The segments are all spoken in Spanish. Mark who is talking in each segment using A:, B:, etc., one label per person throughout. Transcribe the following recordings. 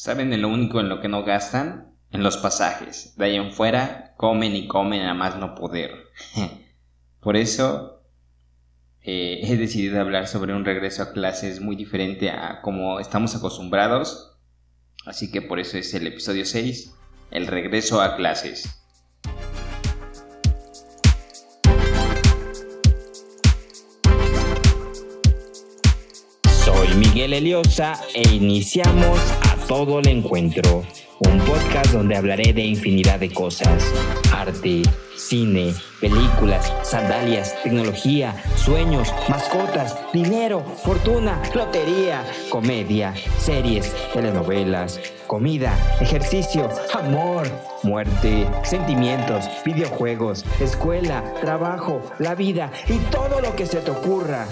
A: ¿Saben en lo único en lo que no gastan? En los pasajes. De ahí en fuera, comen y comen a más no poder. Por eso eh, he decidido hablar sobre un regreso a clases muy diferente a como estamos acostumbrados. Así que por eso es el episodio 6, el regreso a clases.
B: Soy Miguel Eliosa e iniciamos todo el encuentro, un podcast donde hablaré de infinidad de cosas, arte, cine, películas, sandalias, tecnología, sueños, mascotas, dinero, fortuna, lotería, comedia, series, telenovelas, comida, ejercicio, amor, muerte, sentimientos, videojuegos, escuela, trabajo, la vida y todo lo que se te ocurra.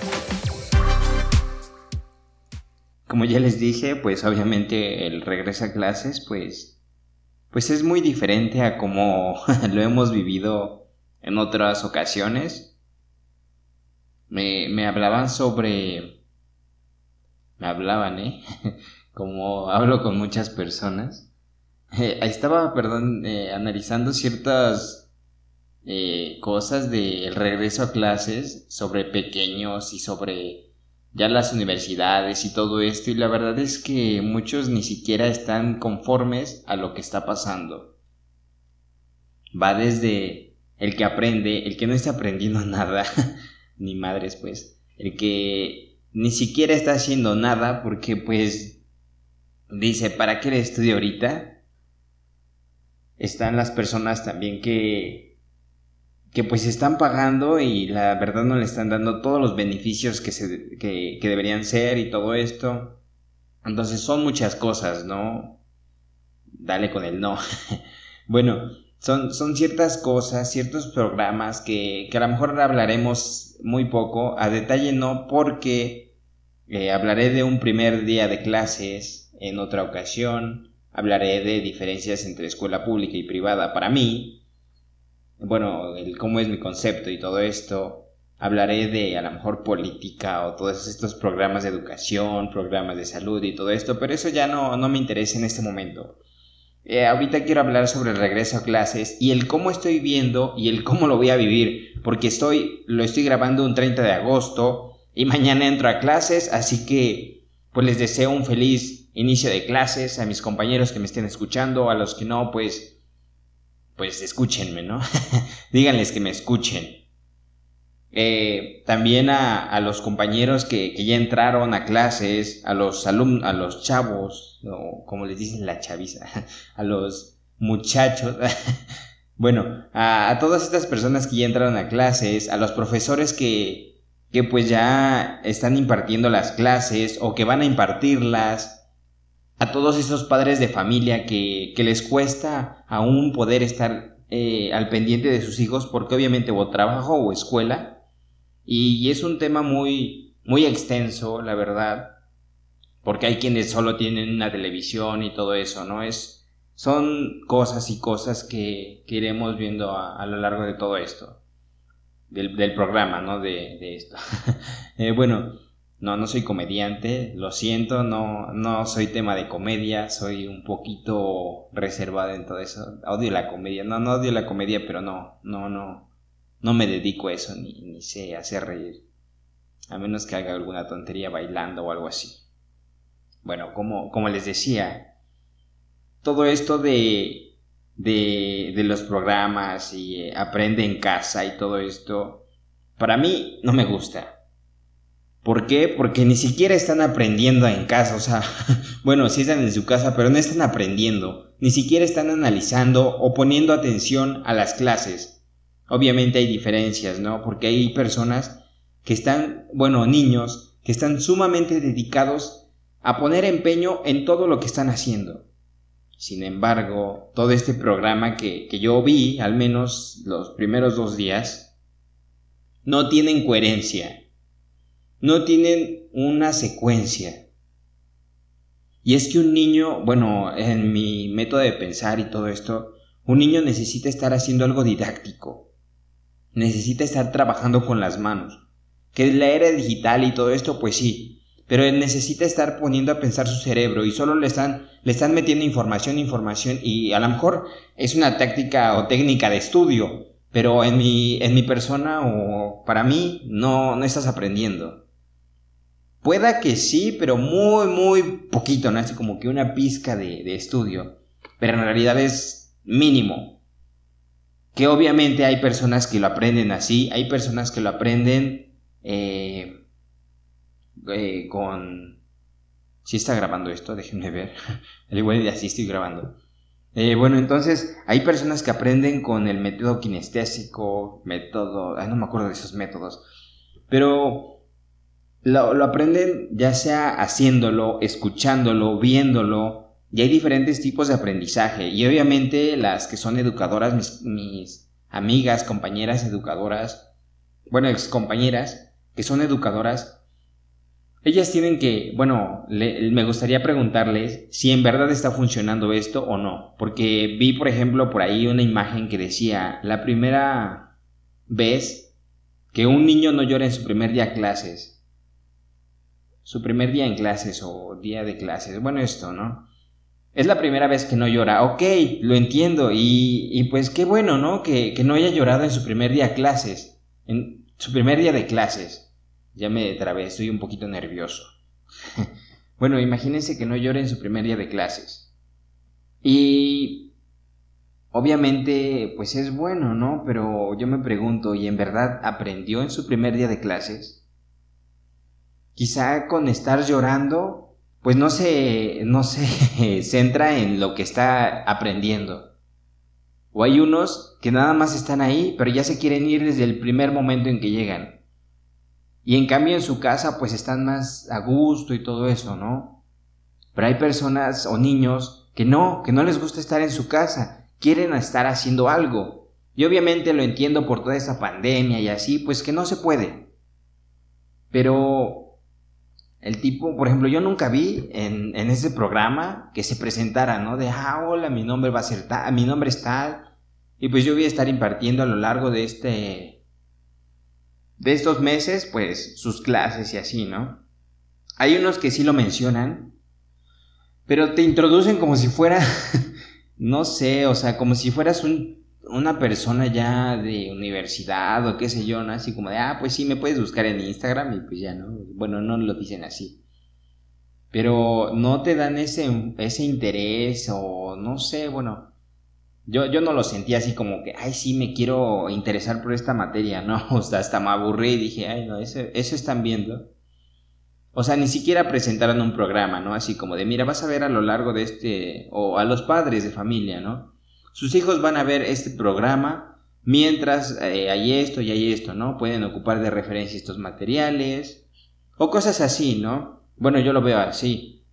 A: Como ya les dije, pues obviamente el regreso a clases, pues, pues es muy diferente a como lo hemos vivido en otras ocasiones. Me, me hablaban sobre... Me hablaban, ¿eh? como hablo con muchas personas. Eh, estaba, perdón, eh, analizando ciertas eh, cosas del regreso a clases sobre pequeños y sobre ya las universidades y todo esto y la verdad es que muchos ni siquiera están conformes a lo que está pasando. Va desde el que aprende, el que no está aprendiendo nada, ni madres pues, el que ni siquiera está haciendo nada porque pues dice, ¿para qué le estudio ahorita? Están las personas también que que pues están pagando y la verdad no le están dando todos los beneficios que, se, que, que deberían ser y todo esto. Entonces son muchas cosas, ¿no? Dale con el no. bueno, son, son ciertas cosas, ciertos programas que, que a lo mejor hablaremos muy poco, a detalle no, porque eh, hablaré de un primer día de clases en otra ocasión, hablaré de diferencias entre escuela pública y privada para mí, bueno, el cómo es mi concepto y todo esto. Hablaré de a lo mejor política o todos estos programas de educación, programas de salud y todo esto, pero eso ya no, no me interesa en este momento. Eh, ahorita quiero hablar sobre el regreso a clases y el cómo estoy viendo y el cómo lo voy a vivir, porque estoy, lo estoy grabando un 30 de agosto y mañana entro a clases, así que pues les deseo un feliz inicio de clases a mis compañeros que me estén escuchando, a los que no, pues pues escúchenme, ¿no? Díganles que me escuchen. Eh, también a, los compañeros que, ya entraron a clases, a los alumnos, a los chavos, como les dicen la chaviza, a los muchachos, bueno, a, a, todas estas personas que ya entraron a clases, a los profesores que, que pues ya están impartiendo las clases o que van a impartirlas, a todos esos padres de familia que, que les cuesta aún poder estar eh, al pendiente de sus hijos porque obviamente o trabajo o escuela. Y, es un tema muy muy extenso la verdad porque hay quienes solo tienen una televisión y todo eso no es son cosas y cosas que, que iremos viendo a, lo largo de todo esto del, del programa no de, de esto. Eh, bueno no, no soy comediante, lo siento, no, no soy tema de comedia, soy un poquito reservado en todo eso. Odio la comedia, no, no odio la comedia, pero no, no, no, no me dedico a eso, ni, sé hacer reír. A menos que haga alguna tontería bailando o algo así. Bueno, como, como les decía, todo esto de, de, de los programas y eh, aprende en casa y todo esto, para mí no me gusta ¿Por qué? Porque ni siquiera están aprendiendo en casa, o sea, bueno, sí están en su casa, pero no están aprendiendo, ni siquiera están analizando o poniendo atención a las clases. Obviamente hay diferencias, ¿no? Porque hay personas que están, bueno, niños, que están sumamente dedicados a poner empeño en todo lo que están haciendo. Sin embargo, todo este programa que, que yo vi, al menos los primeros dos días, no tienen coherencia no tienen una secuencia. Y es que un niño, bueno, en mi método de pensar y todo esto, un niño necesita estar haciendo algo didáctico. Necesita estar trabajando con las manos. Que la era digital y todo esto, pues sí. pero él necesita estar poniendo a pensar su cerebro y solo le están, le están metiendo información, información y a lo mejor es una táctica o técnica de estudio, pero en mi, en mi persona o para mí no, no estás aprendiendo. Pueda que sí, pero muy, muy poquito, ¿no? Así como que una pizca de, de estudio, pero en realidad es mínimo. Que obviamente hay personas que lo aprenden así, hay personas que lo aprenden eh, eh, con... Si está grabando esto, déjenme ver. El igual de así estoy grabando. Eh, bueno, entonces hay personas que aprenden con el método kinestésico, método... No me acuerdo de esos métodos. Pero lo, aprenden ya sea haciéndolo, escuchándolo, viéndolo. Y hay diferentes tipos de aprendizaje. Y obviamente las que son educadoras, mis, amigas, compañeras educadoras, bueno, ex compañeras, que son educadoras, ellas tienen que, bueno, me gustaría preguntarles si en verdad está funcionando esto o no, porque vi, por ejemplo, por ahí una imagen que decía, la primera vez que un niño no llora en su primer día de clases, su primer día en clases o día de clases, bueno, esto, ¿no? Es la primera vez que no llora, ok, lo entiendo, y, y pues qué bueno, ¿no? Que, que no haya llorado en su primer día de clases, en su primer día de clases. Ya me trabé, estoy un poquito nervioso. bueno, imagínense que no llore en su primer día de clases. Y obviamente, pues es bueno, ¿no? Pero yo me pregunto, ¿y en verdad aprendió en su primer día de clases? Quizá con estar llorando, pues no se, no se centra en lo que está aprendiendo. O hay unos que nada más están ahí, pero ya se quieren ir desde el primer momento en que llegan. Y en cambio en su casa pues están más a gusto y todo eso, ¿no? Pero hay personas o niños que no, que no les gusta estar en su casa, quieren estar haciendo algo. Y obviamente lo entiendo por toda esa pandemia y así, pues que no se puede. Pero el tipo, por ejemplo, yo nunca vi en, en ese programa que se presentara, ¿no? De, ah, hola, mi nombre va a ser tal, mi nombre es tal. Y pues yo voy a estar impartiendo a lo largo de este de estos meses, pues sus clases y así, ¿no? Hay unos que sí lo mencionan, pero te introducen como si fuera, no sé, o sea, como si fueras un, una persona ya de universidad o qué sé yo, ¿no? Así como de, ah, pues sí, me puedes buscar en Instagram y pues ya, ¿no? Bueno, no lo dicen así. Pero no te dan ese, ese interés o no sé, bueno, yo, yo no lo sentí así como que, ay, sí, me quiero interesar por esta materia, no, o sea, hasta me aburrí y dije, ay, no, eso, eso están viendo. O sea, ni siquiera presentaron un programa, ¿no? Así como de, mira, vas a ver a lo largo de este, o a los padres de familia, ¿no? Sus hijos van a ver este programa mientras eh, hay esto y hay esto, ¿no? Pueden ocupar de referencia estos materiales, o cosas así, ¿no? Bueno, yo lo veo así.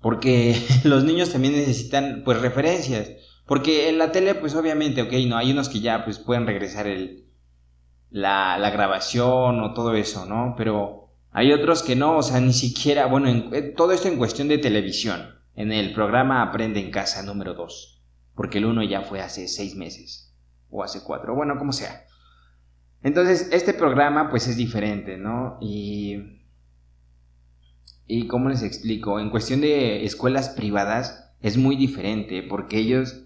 A: Porque los niños también necesitan, pues, referencias. Porque en la tele, pues obviamente, ok, no, hay unos que ya pues pueden regresar el, la, la grabación o todo eso, ¿no? Pero hay otros que no, o sea, ni siquiera, bueno, eh, todo esto en cuestión de televisión. En el programa Aprende en Casa número 2. Porque el uno ya fue hace seis meses. O hace cuatro, bueno, como sea. Entonces, este programa pues es diferente, ¿no? Y... ¿Y cómo les explico? En cuestión de escuelas privadas es muy diferente porque ellos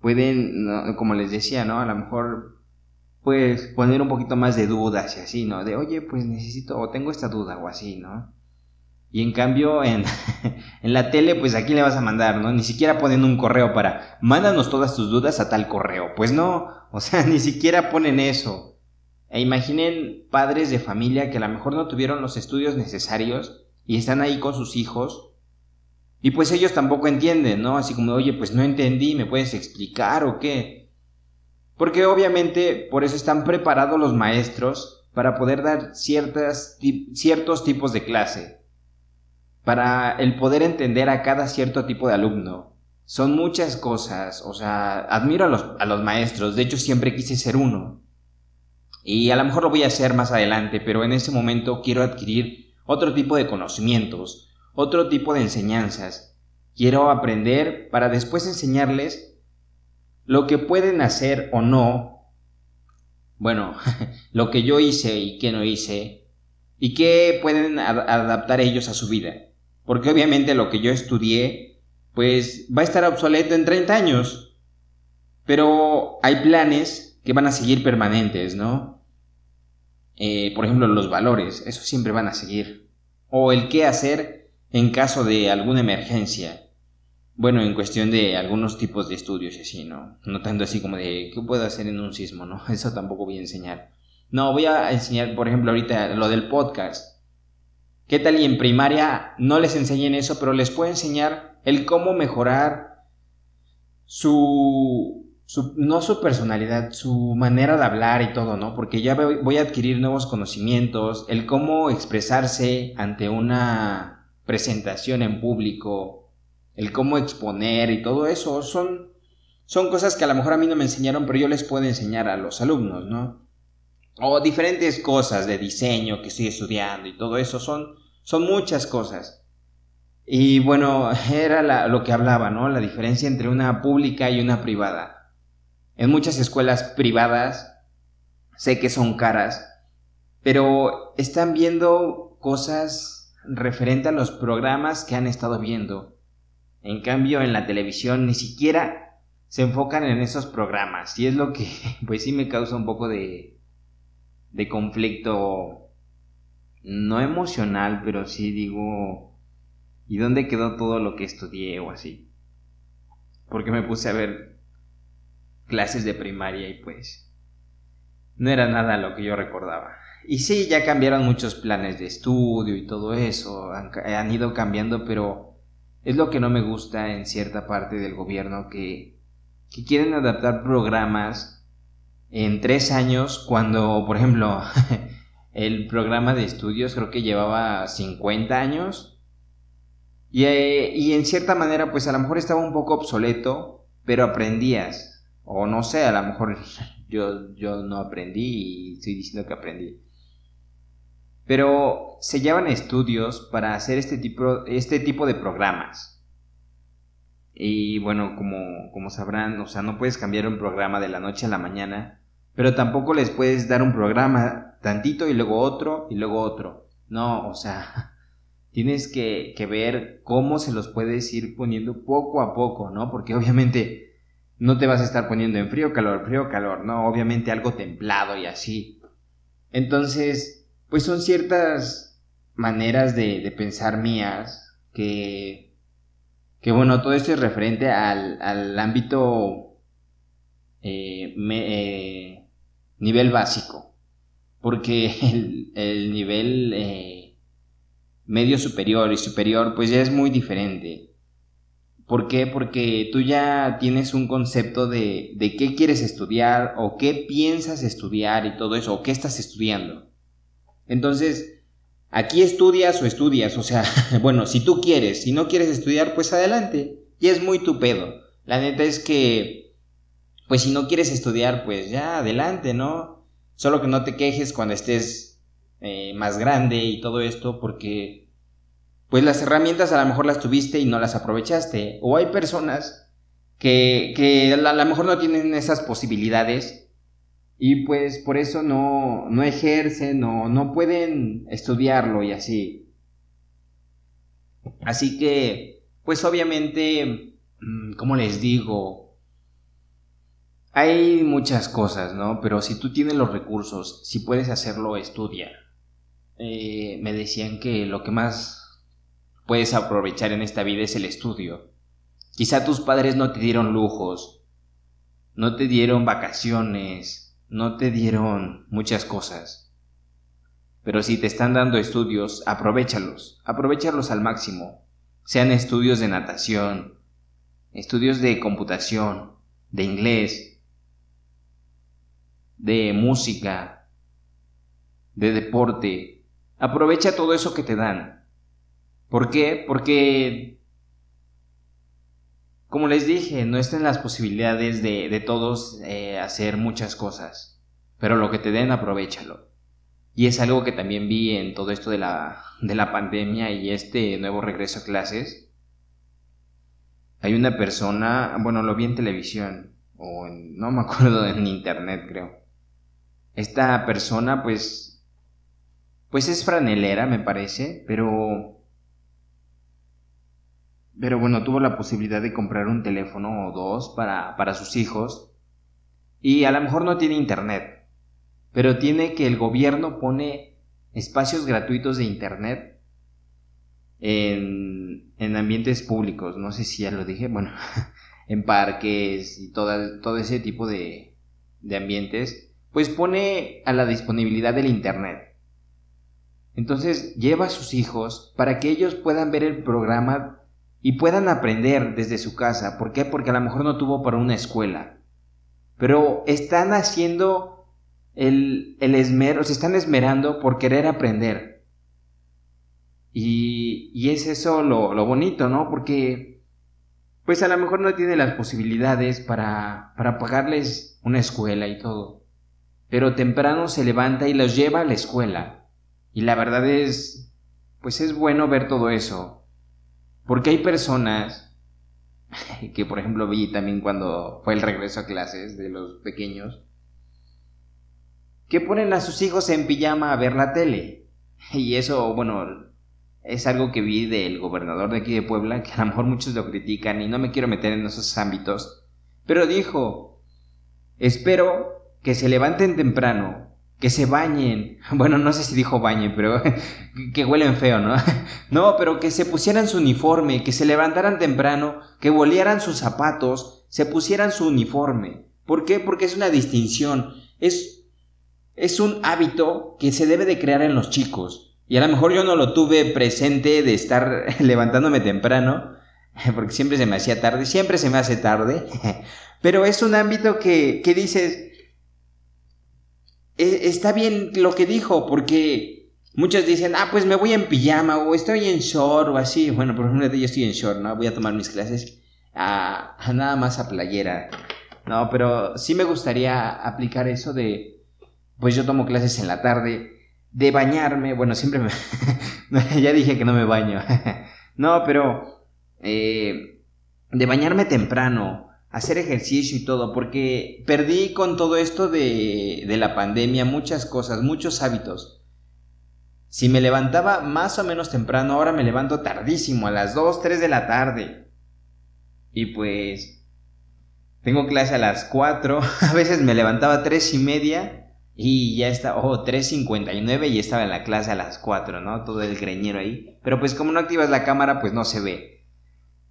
A: pueden, como les decía, ¿no? A lo mejor pues poner un poquito más de dudas y así, ¿no? De, oye, pues necesito, o tengo esta duda o así, ¿no? Y en cambio, en, en la tele, pues aquí le vas a mandar, ¿no? Ni siquiera ponen un correo para, mándanos todas tus dudas a tal correo. Pues no, o sea, ni siquiera ponen eso. E imaginen padres de familia que a lo mejor no tuvieron los estudios necesarios y están ahí con sus hijos y pues ellos tampoco entienden, ¿no? Así como, oye, pues no entendí, ¿me puedes explicar o qué? Porque obviamente por eso están preparados los maestros para poder dar ciertas, ciertos tipos de clase, para el poder entender a cada cierto tipo de alumno. Son muchas cosas, o sea, admiro a los, a los maestros, de hecho siempre quise ser uno. Y a lo mejor lo voy a hacer más adelante, pero en ese momento quiero adquirir otro tipo de conocimientos, otro tipo de enseñanzas. Quiero aprender para después enseñarles lo que pueden hacer o no. Bueno, lo que yo hice y que no hice. y qué pueden adaptar ellos a su vida. Porque obviamente lo que yo estudié, pues va a estar obsoleto en 30 años. Pero hay planes que van a seguir permanentes, ¿no? Eh, por ejemplo, los valores, eso siempre van a seguir. O el qué hacer en caso de alguna emergencia. Bueno, en cuestión de algunos tipos de estudios y así, ¿no? No tanto así como de qué puedo hacer en un sismo, ¿no? Eso tampoco voy a enseñar. No, voy a enseñar, por ejemplo, ahorita lo del podcast. ¿Qué tal y en primaria no les enseñen eso, pero les puedo enseñar el cómo mejorar su, su, no su personalidad, su manera de hablar y todo, ¿no? Porque ya voy a adquirir nuevos conocimientos, el cómo expresarse ante una presentación en público, el cómo exponer y todo eso, son, son cosas que a lo mejor a mí no me enseñaron, pero yo les puedo enseñar a los alumnos, ¿no? O diferentes cosas de diseño que estoy estudiando y todo eso, son, son muchas cosas. Y bueno, era lo que hablaba, ¿no? La diferencia entre una pública y una privada. En muchas escuelas privadas sé que son caras, pero están viendo cosas referente a los programas que han estado viendo. En cambio, en la televisión ni siquiera se enfocan en esos programas. Y es lo que, pues sí me causa un poco de, de conflicto, no emocional, pero sí digo, ¿y dónde quedó todo lo que estudié o así? Porque me puse a ver clases de primaria y pues no era nada lo que yo recordaba. Y sí, ya cambiaron muchos planes de estudio y todo eso, han, ido cambiando, pero es lo que no me gusta en cierta parte del gobierno que, que quieren adaptar programas en tres años, cuando, por ejemplo, el programa de estudios creo que llevaba 50 años. Y, eh, y, en cierta manera, pues a lo mejor estaba un poco obsoleto, pero aprendías. O no sé, a lo mejor yo, yo no aprendí y estoy diciendo que aprendí. Pero se llevan estudios para hacer este tipo, este tipo de programas. Y bueno, como, como sabrán, o sea, no puedes cambiar un programa de la noche a la mañana pero tampoco les puedes dar un programa tantito y luego otro y luego otro. No, o sea, tienes que, que ver cómo se los puedes ir poniendo poco a poco, ¿no? Porque obviamente no te vas a estar poniendo en frío, calor, frío, calor, no, obviamente algo templado y así. Entonces, pues son ciertas maneras de, de pensar mías que, que, bueno, todo esto es referente al, al ámbito eh, eh, nivel básico, porque el, nivel eh, medio superior y superior pues ya es muy diferente. ¿Por qué? Porque tú ya tienes un concepto de, de qué quieres estudiar o qué piensas estudiar y todo eso, o qué estás estudiando. Entonces, aquí estudias o estudias, o sea, bueno, si tú quieres, si no quieres estudiar, pues adelante. Y es muy tu pedo. La neta es que pues si no quieres estudiar, pues ya adelante, ¿no? Solo que no te quejes cuando estés eh, más grande y todo esto, porque pues las herramientas a lo mejor las tuviste y no las aprovechaste. O hay personas que, que a lo mejor no tienen esas posibilidades y pues por eso no, no ejercen no pueden estudiarlo y así. Así que, pues obviamente, mm, como les digo, hay muchas cosas, ¿no? Pero si tú tienes los recursos, si puedes hacerlo, estudia. Eh, me decían que lo que más puedes aprovechar en esta vida es el estudio. Quizá tus padres no te dieron lujos, no te dieron vacaciones, no te dieron muchas cosas. Pero si te están dando estudios, aprovechalos, aprovechalos al máximo. Sean estudios de natación, estudios de computación, de inglés, de música, de deporte. Aprovecha todo eso que te dan. ¿Por qué? Porque, como les dije, no están las posibilidades de, de todos eh, hacer muchas cosas. Pero lo que te den, aprovechalo. Y es algo que también vi en todo esto de la, de la pandemia y este nuevo regreso a clases. Hay una persona, bueno, lo vi en televisión, o no me acuerdo, en internet creo esta persona pues pues es franelera, me parece, pero... Pero bueno, tuvo la posibilidad de comprar un teléfono o dos para, para sus hijos. Y a lo mejor no tiene internet, pero tiene que el gobierno pone espacios gratuitos de internet en, en ambientes públicos. No sé si ya lo dije, bueno, en parques y todo ese tipo de, de ambientes, pues pone a la disponibilidad del internet. Entonces lleva a sus hijos para que ellos puedan ver el programa y puedan aprender desde su casa. ¿Por qué? Porque a lo mejor no tuvo para una escuela. Pero están haciendo el, el esmero, se están esmerando por querer aprender. Y, y es eso lo, lo, bonito, ¿no? Porque pues a lo mejor no tiene las posibilidades para, para pagarles una escuela y todo. Pero temprano se levanta y los lleva a la escuela y la verdad es, pues es bueno ver todo eso. Porque hay personas que, por ejemplo, vi también cuando fue el regreso a clases de los pequeños, que ponen a sus hijos en pijama a ver la tele. Y eso, bueno, es algo que vi del gobernador de aquí de Puebla, que a lo mejor muchos lo critican y no me quiero meter en esos ámbitos, pero dijo, espero que se levanten temprano que se bañen. Bueno, no sé si dijo bañen, pero que huelen feo, ¿no? No, pero que se pusieran su uniforme, que se levantaran temprano, que volieran sus zapatos, se pusieran su uniforme. ¿Por qué? Porque es una distinción, es, es un hábito que se debe de crear en los chicos. Y a lo mejor yo no lo tuve presente de estar levantándome temprano, porque siempre se me hacía tarde, siempre se me hace tarde, pero es un ámbito que, que dices, está bien lo que dijo, porque muchos dicen, ah, pues me voy en pijama o estoy en short o así. Bueno, por ejemplo, yo estoy en short, ¿no? Voy a tomar mis clases a, nada más a playera. No, pero sí me gustaría aplicar eso de, pues yo tomo clases en la tarde, de bañarme, bueno, siempre me... ya dije que no me baño. no, pero... Eh, de bañarme temprano, hacer ejercicio y todo, porque perdí con todo esto de, la pandemia muchas cosas, muchos hábitos. Si me levantaba más o menos temprano, ahora me levanto tardísimo, a las 2, 3 de la tarde. Y pues tengo clase a las 4, a veces me levantaba a 3 y media y ya está, oh, 3.59 y estaba en la clase a las 4, ¿no? Todo el greñero ahí. Pero pues como no activas la cámara, pues no se ve.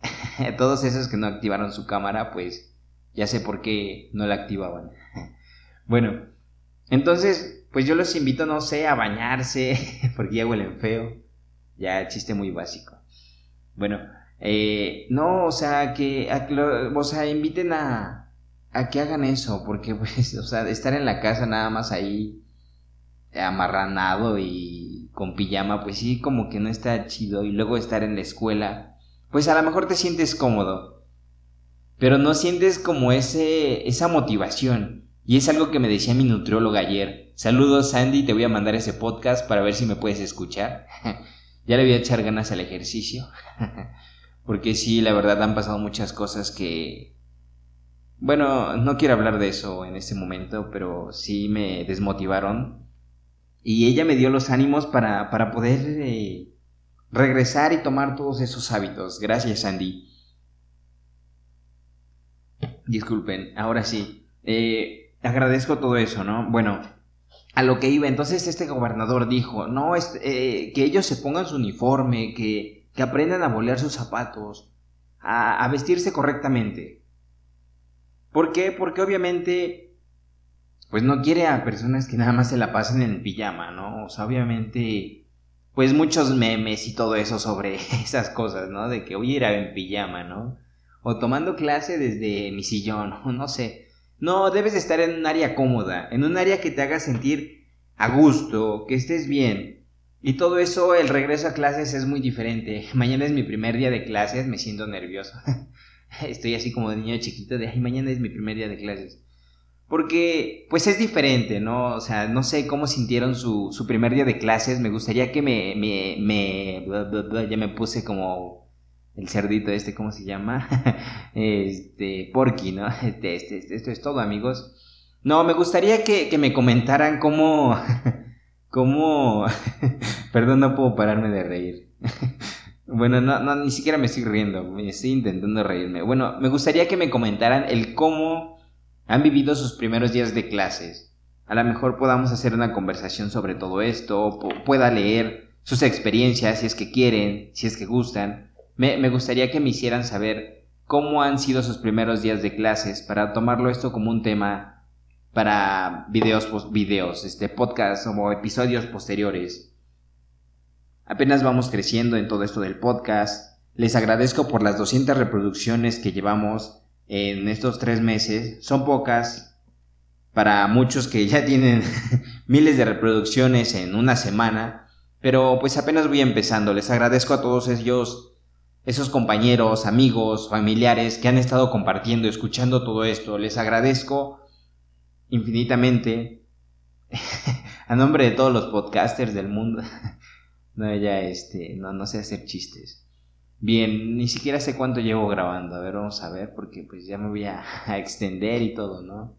A: todos esos que no activaron su cámara, pues ya sé por qué no la activaban. bueno, entonces, pues yo los invito, no sé, a bañarse, porque ya huelen feo. Ya, chiste muy básico. Bueno, eh, no, o sea, que, o sea, inviten a, a que hagan eso, porque pues, o sea, estar en la casa nada más ahí amarranado y con pijama, pues sí, como que no está chido. Y luego estar en la escuela, pues a lo mejor te sientes cómodo, pero no sientes como ese, esa motivación. Y es algo que me decía mi nutrióloga ayer. Saludos Sandy, te voy a mandar ese podcast para ver si me puedes escuchar. ya le voy a echar ganas al ejercicio. Porque sí, la verdad han pasado muchas cosas que... Bueno, no quiero hablar de eso en este momento, pero sí me desmotivaron. Y ella me dio los ánimos para, para poder eh, regresar y tomar todos esos hábitos. Gracias, Andy. Disculpen, ahora sí. Eh, agradezco todo eso, ¿no? Bueno, a lo que iba, entonces este gobernador dijo, no, eh, que ellos se pongan su uniforme, que, que aprendan a bolear sus zapatos, a, a vestirse correctamente. ¿Por qué? Porque obviamente, pues no quiere a personas que nada más se la pasen en pijama, ¿no? O sea, obviamente pues muchos memes y todo eso sobre esas cosas, ¿no? De que hoy era en pijama, ¿no? O tomando clase desde mi sillón, o no sé. No, debes estar en un área cómoda, en un área que te haga sentir a gusto, que estés bien. Y todo eso, el regreso a clases es muy diferente. Mañana es mi primer día de clases, me siento nervioso. Estoy así como de niño chiquito de, ay, mañana es mi primer día de clases. Porque, pues es diferente, ¿no? O sea, no sé cómo sintieron su, su primer día de clases. Me gustaría que me, me, ya me puse como el cerdito este, ¿cómo se llama? este, Porky, ¿no? Este, este, este, esto es todo, amigos. No, me gustaría que, que me comentaran cómo, cómo... Perdón, no puedo pararme de reír. bueno, no, no, ni siquiera me estoy riendo, estoy intentando reírme. Bueno, me gustaría que me comentaran el cómo han vivido sus primeros días de clases. A lo mejor podamos hacer una conversación sobre todo esto, pueda leer sus experiencias si es que quieren, si es que gustan. Me, me gustaría que me hicieran saber cómo han sido sus primeros días de clases para tomarlo esto como un tema para videos, videos, este, podcast o episodios posteriores. Apenas vamos creciendo en todo esto del podcast. Les agradezco por las 200 reproducciones que llevamos en estos tres meses. Son pocas para muchos que ya tienen miles de reproducciones en una semana. Pero pues apenas voy empezando. Les agradezco a todos ellos, esos compañeros, amigos, familiares que han estado compartiendo, escuchando todo esto. Les agradezco infinitamente a nombre de todos los podcasters del mundo. no, ya este, no, no sé hacer chistes. Bien, ni siquiera sé cuánto llevo grabando. A ver, vamos a ver, porque pues ya me voy a, extender y todo, ¿no?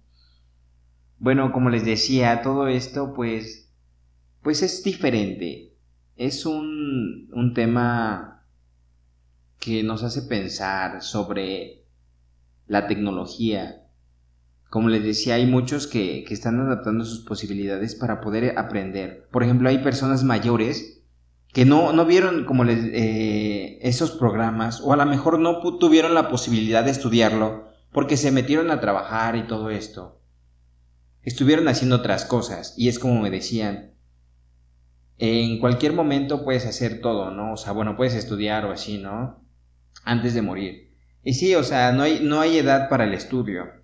A: Bueno, como les decía, todo esto pues, pues es diferente. Es un, un tema que nos hace pensar sobre la tecnología, como les decía, hay muchos que, están adaptando sus posibilidades para poder aprender. Por ejemplo, hay personas mayores que no, no vieron como les, eh, esos programas o a lo mejor no tuvieron la posibilidad de estudiarlo porque se metieron a trabajar y todo esto. Estuvieron haciendo otras cosas y es como me decían, en cualquier momento puedes hacer todo, ¿no? O sea, bueno, puedes estudiar o así, ¿no? Antes de morir. Y sí, o sea, no hay, no hay edad para el estudio.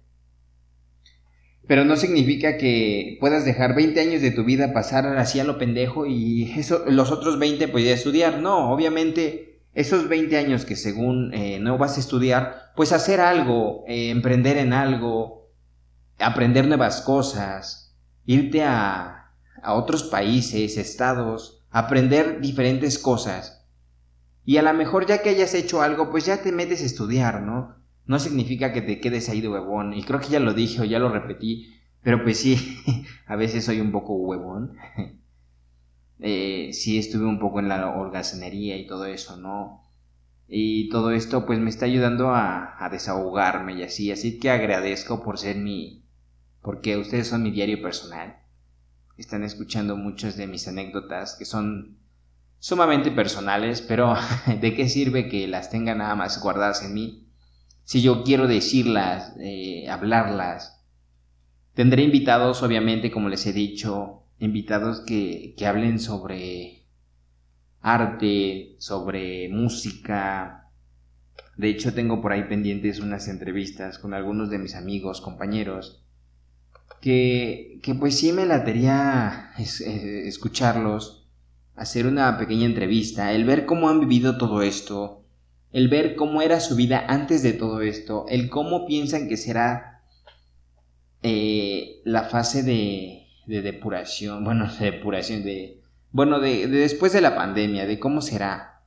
A: Pero no significa que puedas dejar 20 años de tu vida pasar así a lo pendejo y eso, los otros 20 pues estudiar. No, obviamente esos 20 años que según eh, no vas a estudiar, pues hacer algo, eh, emprender en algo, aprender nuevas cosas, irte a, a otros países, estados, aprender diferentes cosas. Y a lo mejor ya que hayas hecho algo, pues ya te metes a estudiar, ¿no? No significa que te quedes ahí de huevón. Y creo que ya lo dije o ya lo repetí, pero pues sí, a veces soy un poco huevón. eh, sí estuve un poco en la holgazanería y todo eso, ¿no? Y todo esto pues me está ayudando a, a desahogarme y así, así que agradezco por ser mi... porque ustedes son mi diario personal. Están escuchando muchas de mis anécdotas que son sumamente personales, pero ¿de qué sirve que las tenga nada más guardadas en mí? Si yo quiero decirlas, eh, hablarlas. Tendré invitados, obviamente, como les he dicho, invitados que, que hablen sobre arte, sobre música. De hecho, tengo por ahí pendientes unas entrevistas con algunos de mis amigos, compañeros, que, que pues sí me latería eh, escucharlos, hacer una pequeña entrevista, el ver cómo han vivido todo esto, el ver cómo era su vida antes de todo esto, el cómo piensan que será eh, la fase de, de, depuración, bueno, de depuración, de, bueno, de, después de la pandemia, de cómo será.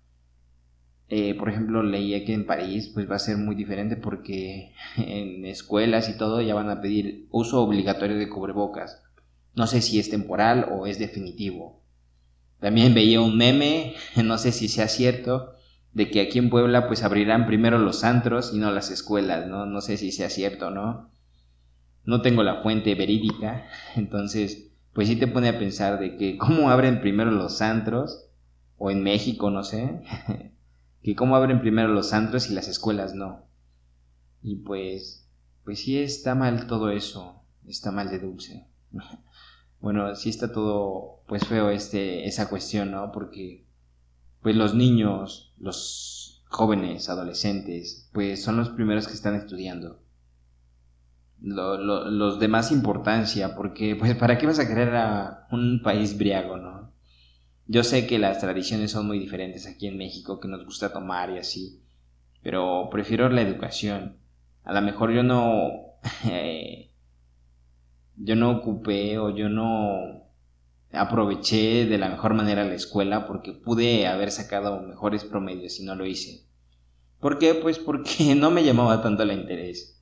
A: Eh, por ejemplo, leía que en París pues va a ser muy diferente porque en escuelas y todo ya van a pedir uso obligatorio de cubrebocas. No sé si es temporal o es definitivo. También veía un meme, no sé si sea cierto, de que aquí en Puebla pues abrirán primero los antros y no las escuelas, ¿no? No sé si sea cierto, ¿no? No tengo la fuente verídica, entonces pues sí te pone a pensar de que cómo abren primero los antros, o en México, no sé, que cómo abren primero los antros y las escuelas no. Y pues, pues sí está mal todo eso, está mal de dulce. bueno, sí está todo pues feo este, esa cuestión, ¿no? Porque pues los niños, los jóvenes, adolescentes, pues son los primeros que están estudiando. los de más importancia, porque pues para qué vas a querer a un país briago, ¿no? Yo sé que las tradiciones son muy diferentes aquí en México, que nos gusta tomar y así, pero prefiero la educación. A lo mejor yo no... Eh, yo no ocupé o yo no aproveché de la mejor manera la escuela porque pude haber sacado mejores promedios y no lo hice. ¿Por qué? Pues porque no me llamaba tanto el interés.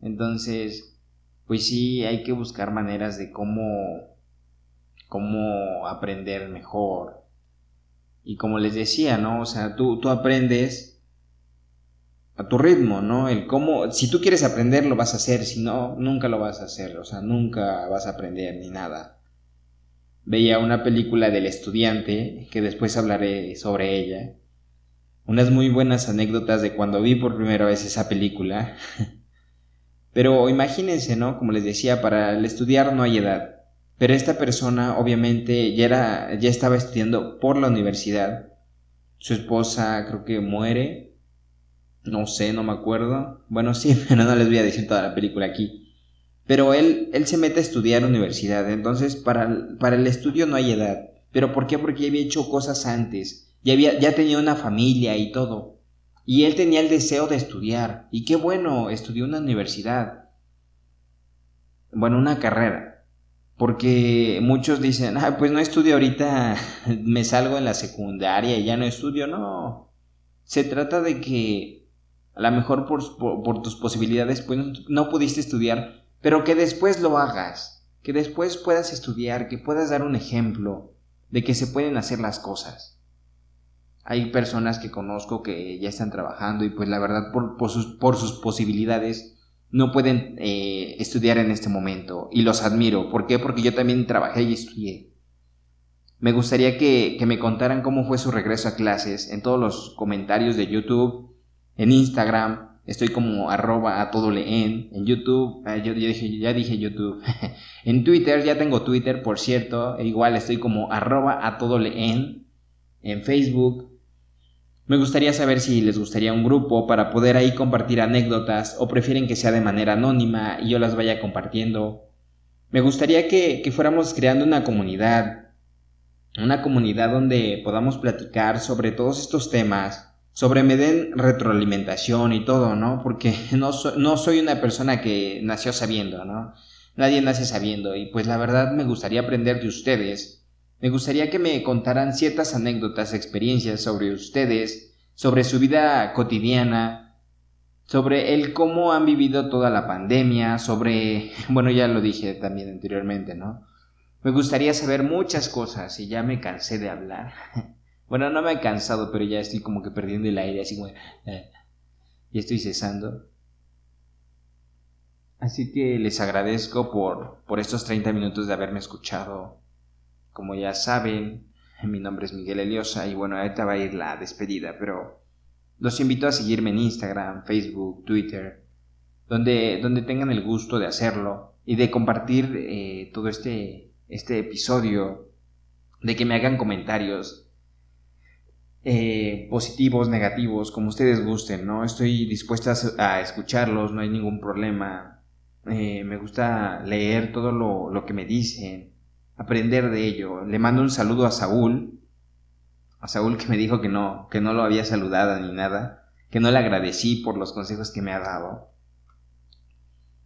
A: Entonces, pues sí, hay que buscar maneras de cómo cómo aprender mejor. Y como les decía, ¿no? O sea, tú, tú aprendes a tu ritmo, ¿no? El cómo, si tú quieres aprender, lo vas a hacer, si no, nunca lo vas a hacer, o sea, nunca vas a aprender ni nada. Veía una película del estudiante, que después hablaré sobre ella. Unas muy buenas anécdotas de cuando vi por primera vez esa película. Pero imagínense, ¿no? Como les decía, para el estudiar no hay edad. Pero esta persona obviamente ya era ya estaba estudiando por la universidad. Su esposa creo que muere. No sé, no me acuerdo. Bueno, sí, pero no les voy a decir toda la película aquí. Pero él, él se mete a estudiar universidad, entonces para, para el estudio no hay edad. ¿Pero por qué? Porque ya había hecho cosas antes, ya, había, ya tenía una familia y todo. Y él tenía el deseo de estudiar. Y qué bueno, estudió una universidad. Bueno, una carrera. Porque muchos dicen, ah, pues no estudio ahorita, me salgo en la secundaria y ya no estudio. No, se trata de que a lo mejor por, tus posibilidades pues no pudiste estudiar, pero que después lo hagas, que después puedas estudiar, que puedas dar un ejemplo de que se pueden hacer las cosas. Hay personas que conozco que ya están trabajando y pues la verdad por, sus, por sus posibilidades no pueden eh, estudiar en este momento y los admiro. ¿Por qué? Porque yo también trabajé y estudié. Me gustaría que, que, me contaran cómo fue su regreso a clases en todos los comentarios de YouTube, en Instagram, estoy como arroba a todo leen, en YouTube, ah, yo, ya dije YouTube, en Twitter, ya tengo Twitter, por cierto, igual estoy como arroba a todo leen, en Facebook, me gustaría saber si les gustaría un grupo para poder ahí compartir anécdotas o prefieren que sea de manera anónima y yo las vaya compartiendo. Me gustaría que, que fuéramos creando una comunidad, una comunidad donde podamos platicar sobre todos estos temas, sobre me den retroalimentación y todo, ¿no? Porque no, no soy una persona que nació sabiendo, ¿no? Nadie nace sabiendo y pues la verdad me gustaría aprender de ustedes me gustaría que me contaran ciertas anécdotas, experiencias sobre ustedes, sobre su vida cotidiana, sobre el cómo han vivido toda la pandemia, sobre, bueno, ya lo dije también anteriormente, ¿no? Me gustaría saber muchas cosas y ya me cansé de hablar. Bueno, no me he cansado, pero ya estoy como que perdiendo el aire, así como... Eh, ya estoy cesando. Así que les agradezco por, por estos 30 minutos de haberme escuchado como ya saben, mi nombre es Miguel Eliosa y bueno, ahorita va a ir la despedida, pero los invito a seguirme en Instagram, Facebook, Twitter, donde, donde tengan el gusto de hacerlo y de compartir eh, todo este, este episodio, de que me hagan comentarios eh, positivos, negativos, como ustedes gusten, ¿no? Estoy dispuesta a escucharlos, no hay ningún problema. Eh, me gusta leer todo lo, lo que me dicen aprender de ello. Le mando un saludo a Saúl, a Saúl que me dijo que no, que no lo había saludado ni nada, que no le agradecí por los consejos que me ha dado.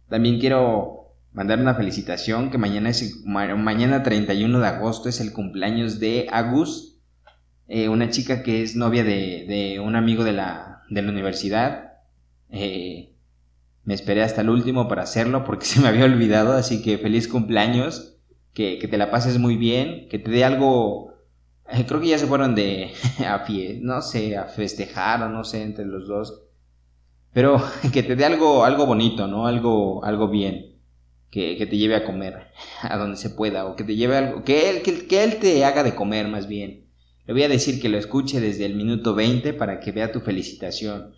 A: También quiero mandar una felicitación que mañana es mañana 31 de agosto es el cumpleaños de Agus, eh, una chica que es novia de, de un amigo de la, de la universidad. Eh, me esperé hasta el último para hacerlo porque se me había olvidado, así que feliz cumpleaños que, te la pases muy bien, que te dé algo, eh, creo que ya se fueron de, a fie, no sé, a festejar o no sé, entre los dos, pero que te dé algo, algo bonito, ¿no? Algo, algo bien, que, que te lleve a comer a donde se pueda, o que te lleve algo, que él, que, que él te haga de comer más bien. Le voy a decir que lo escuche desde el minuto 20 para que vea tu felicitación.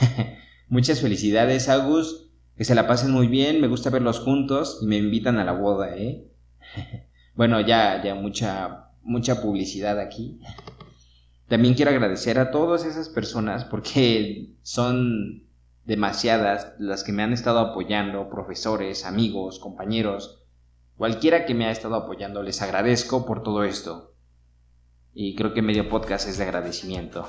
A: Muchas felicidades, Agus. Que se la pasen muy bien. Me gusta verlos juntos y me invitan a la boda, ¿eh? bueno, ya, ya mucha, mucha publicidad aquí. También quiero agradecer a todas esas personas porque son demasiadas las que me han estado apoyando, profesores, amigos, compañeros, cualquiera que me ha estado apoyando, les agradezco por todo esto. Y creo que medio podcast es de agradecimiento.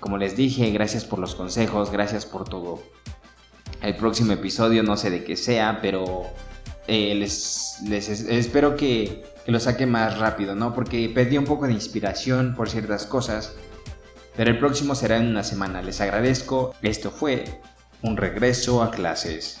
A: Como les dije, gracias por los consejos, gracias por todo. El próximo episodio no sé de qué sea, pero eh, les, les espero que, que, lo saque más rápido, ¿no? Porque pedí un poco de inspiración por ciertas cosas. Pero el próximo será en una semana. Les agradezco. Esto fue un regreso a clases.